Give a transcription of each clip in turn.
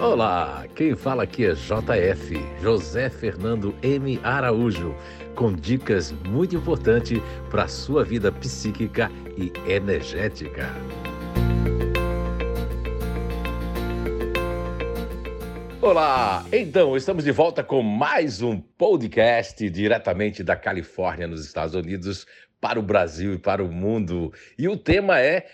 Olá, quem fala aqui é JF, José Fernando M. Araújo, com dicas muito importantes para a sua vida psíquica e energética. Olá, então estamos de volta com mais um podcast diretamente da Califórnia, nos Estados Unidos, para o Brasil e para o mundo. E o tema é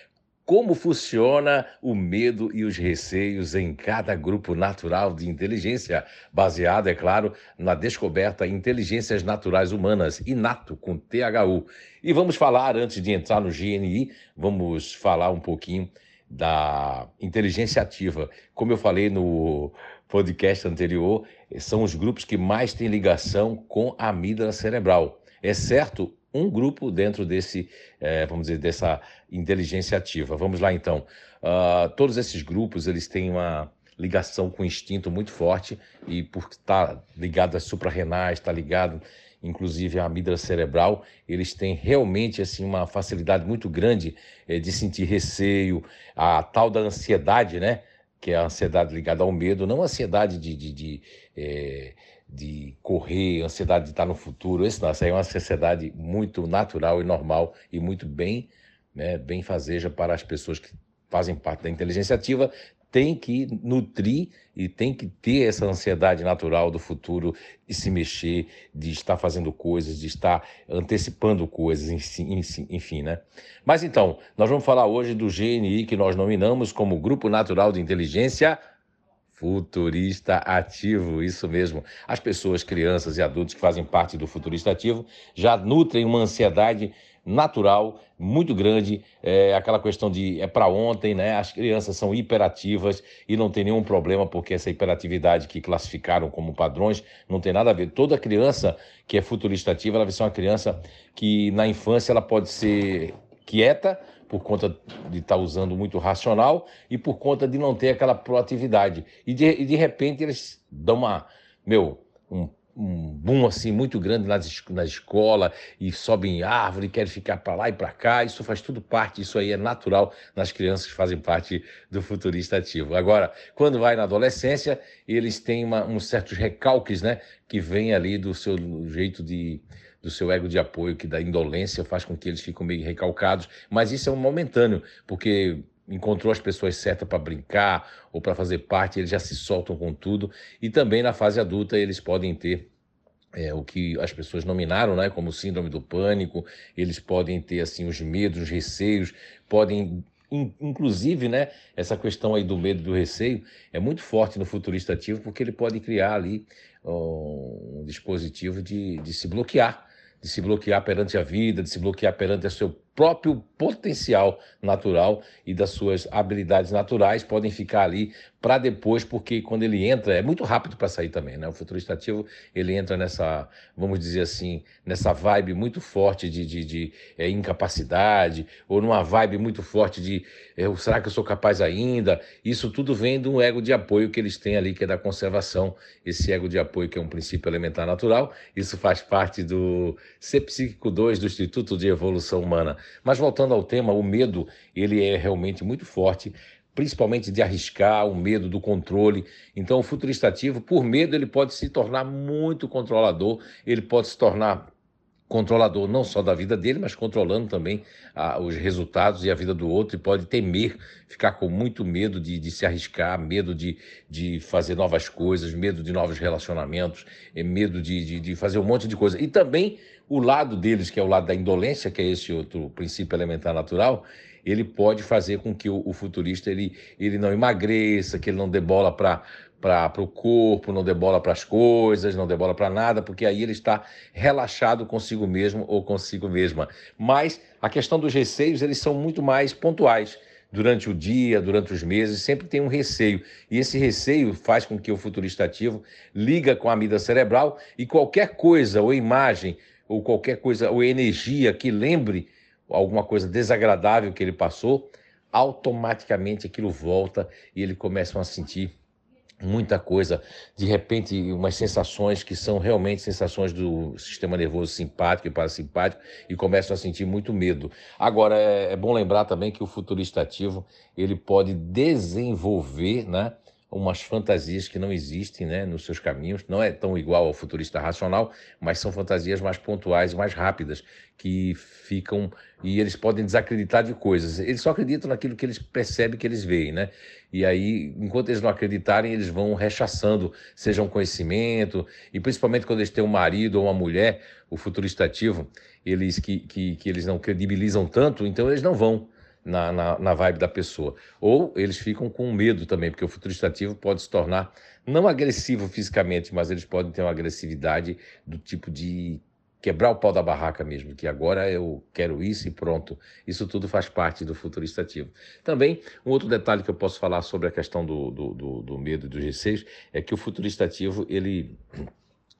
como funciona o medo e os receios em cada grupo natural de inteligência, baseado, é claro, na descoberta Inteligências Naturais Humanas, INATO, com THU. E vamos falar, antes de entrar no GNI, vamos falar um pouquinho da inteligência ativa. Como eu falei no podcast anterior, são os grupos que mais têm ligação com a amígdala cerebral, exceto um grupo dentro desse, é, vamos dizer, dessa inteligência ativa. Vamos lá então. Uh, todos esses grupos eles têm uma ligação com o instinto muito forte e por estar ligado às suprarrenais, está ligado inclusive à amígdala cerebral, eles têm realmente assim uma facilidade muito grande é, de sentir receio, a tal da ansiedade, né? Que é a ansiedade ligada ao medo, não a ansiedade de, de, de de correr, ansiedade de estar no futuro. Isso, não, isso aí é uma ansiedade muito natural e normal e muito bem, né, bem fazeja para as pessoas que fazem parte da inteligência ativa, tem que nutrir e tem que ter essa ansiedade natural do futuro de se mexer, de estar fazendo coisas, de estar antecipando coisas, enfim, né? Mas então, nós vamos falar hoje do GNI que nós nominamos como Grupo Natural de Inteligência Futurista ativo, isso mesmo. As pessoas, crianças e adultos que fazem parte do futurista ativo já nutrem uma ansiedade natural muito grande, é, aquela questão de é para ontem, né? As crianças são hiperativas e não tem nenhum problema porque essa hiperatividade que classificaram como padrões não tem nada a ver. Toda criança que é futurista ativa, ela vai ser uma criança que na infância ela pode ser quieta por conta de estar tá usando muito racional e por conta de não ter aquela proatividade. E de, e de repente eles dão uma, meu, um, um boom assim muito grande nas, na escola e sobem em árvore, querem ficar para lá e para cá. Isso faz tudo parte, isso aí é natural nas crianças que fazem parte do futurista ativo. Agora, quando vai na adolescência, eles têm uma, uns certos recalques, né, que vem ali do seu jeito de do seu ego de apoio, que da indolência faz com que eles fiquem meio recalcados, mas isso é um momentâneo, porque encontrou as pessoas certas para brincar ou para fazer parte, eles já se soltam com tudo. E também na fase adulta eles podem ter é, o que as pessoas nominaram, né, como síndrome do pânico, eles podem ter assim os medos, os receios, podem inclusive, né, essa questão aí do medo do receio é muito forte no futurista ativo porque ele pode criar ali um dispositivo de, de se bloquear de se bloquear perante a vida, de se bloquear perante o seu próprio potencial natural e das suas habilidades naturais podem ficar ali para depois, porque quando ele entra, é muito rápido para sair também, né? O futurista ativo, ele entra nessa, vamos dizer assim, nessa vibe muito forte de, de, de é, incapacidade, ou numa vibe muito forte de é, será que eu sou capaz ainda? Isso tudo vem de um ego de apoio que eles têm ali, que é da conservação, esse ego de apoio que é um princípio elementar natural, isso faz parte do C Psíquico 2 do Instituto de Evolução Humana. Mas voltando ao tema, o medo, ele é realmente muito forte, principalmente de arriscar, o medo do controle. Então, o futurista ativo, por medo, ele pode se tornar muito controlador, ele pode se tornar controlador não só da vida dele, mas controlando também os resultados e a vida do outro, e pode temer, ficar com muito medo de, de se arriscar, medo de, de fazer novas coisas, medo de novos relacionamentos, medo de, de, de fazer um monte de coisa. E também o lado deles, que é o lado da indolência, que é esse outro princípio elementar natural, ele pode fazer com que o, o futurista ele, ele não emagreça, que ele não dê bola para para o corpo, não dê bola para as coisas, não dê bola para nada, porque aí ele está relaxado consigo mesmo ou consigo mesma. Mas a questão dos receios, eles são muito mais pontuais. Durante o dia, durante os meses, sempre tem um receio. E esse receio faz com que o futurista ativo liga com a amígdala cerebral e qualquer coisa ou imagem ou qualquer coisa ou energia que lembre alguma coisa desagradável que ele passou, automaticamente aquilo volta e ele começa a sentir muita coisa, de repente umas sensações que são realmente sensações do sistema nervoso simpático e parasimpático e começam a sentir muito medo. Agora é, é bom lembrar também que o futurista ativo ele pode desenvolver, né, umas fantasias que não existem né, nos seus caminhos. Não é tão igual ao futurista racional, mas são fantasias mais pontuais, mais rápidas, que ficam e eles podem desacreditar de coisas. Eles só acreditam naquilo que eles percebem que eles veem, né? E aí, enquanto eles não acreditarem, eles vão rechaçando, seja um conhecimento, e principalmente quando eles têm um marido ou uma mulher, o futurista ativo, eles que, que, que eles não credibilizam tanto, então eles não vão na, na, na, vibe da pessoa. Ou eles ficam com medo também, porque o futurista ativo pode se tornar não agressivo fisicamente, mas eles podem ter uma agressividade do tipo de quebrar o pau da barraca mesmo, que agora eu quero isso e pronto. Isso tudo faz parte do futurista ativo. Também, um outro detalhe que eu posso falar sobre a questão do, do, do, do medo e dos receios é que o futurista ativo, ele,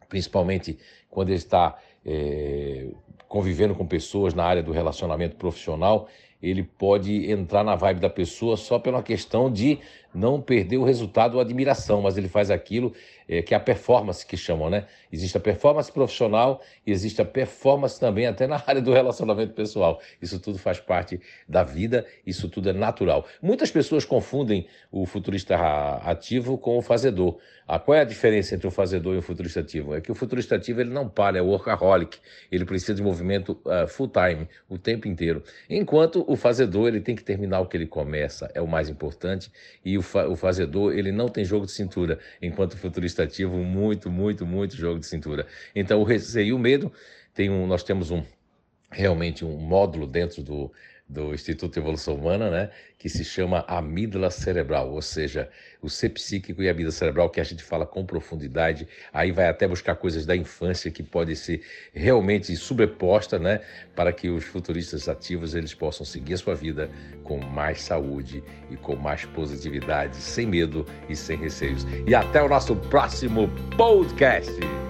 principalmente quando ele está é, convivendo com pessoas na área do relacionamento profissional, ele pode entrar na vibe da pessoa só pela questão de não perder o resultado ou admiração, mas ele faz aquilo é, que é a performance que chamam, né? Existe a performance profissional e existe a performance também até na área do relacionamento pessoal. Isso tudo faz parte da vida, isso tudo é natural. Muitas pessoas confundem o futurista ativo com o fazedor. Ah, qual é a diferença entre o fazedor e o futurista ativo? É que o futurista ativo ele não para, é workaholic. Ele precisa de movimento uh, full time, o tempo inteiro. Enquanto o fazedor ele tem que terminar o que ele começa, é o mais importante. E o, fa o fazedor ele não tem jogo de cintura, enquanto o futurista ativo muito, muito, muito jogo de cintura. Então o receio e o medo tem um, nós temos um realmente um módulo dentro do do Instituto de Evolução Humana, né, que se chama amígdala cerebral, ou seja, o ser psíquico e a amígdala cerebral, que a gente fala com profundidade, aí vai até buscar coisas da infância que pode ser realmente sobreposta, né, para que os futuristas ativos eles possam seguir a sua vida com mais saúde e com mais positividade, sem medo e sem receios. E até o nosso próximo podcast.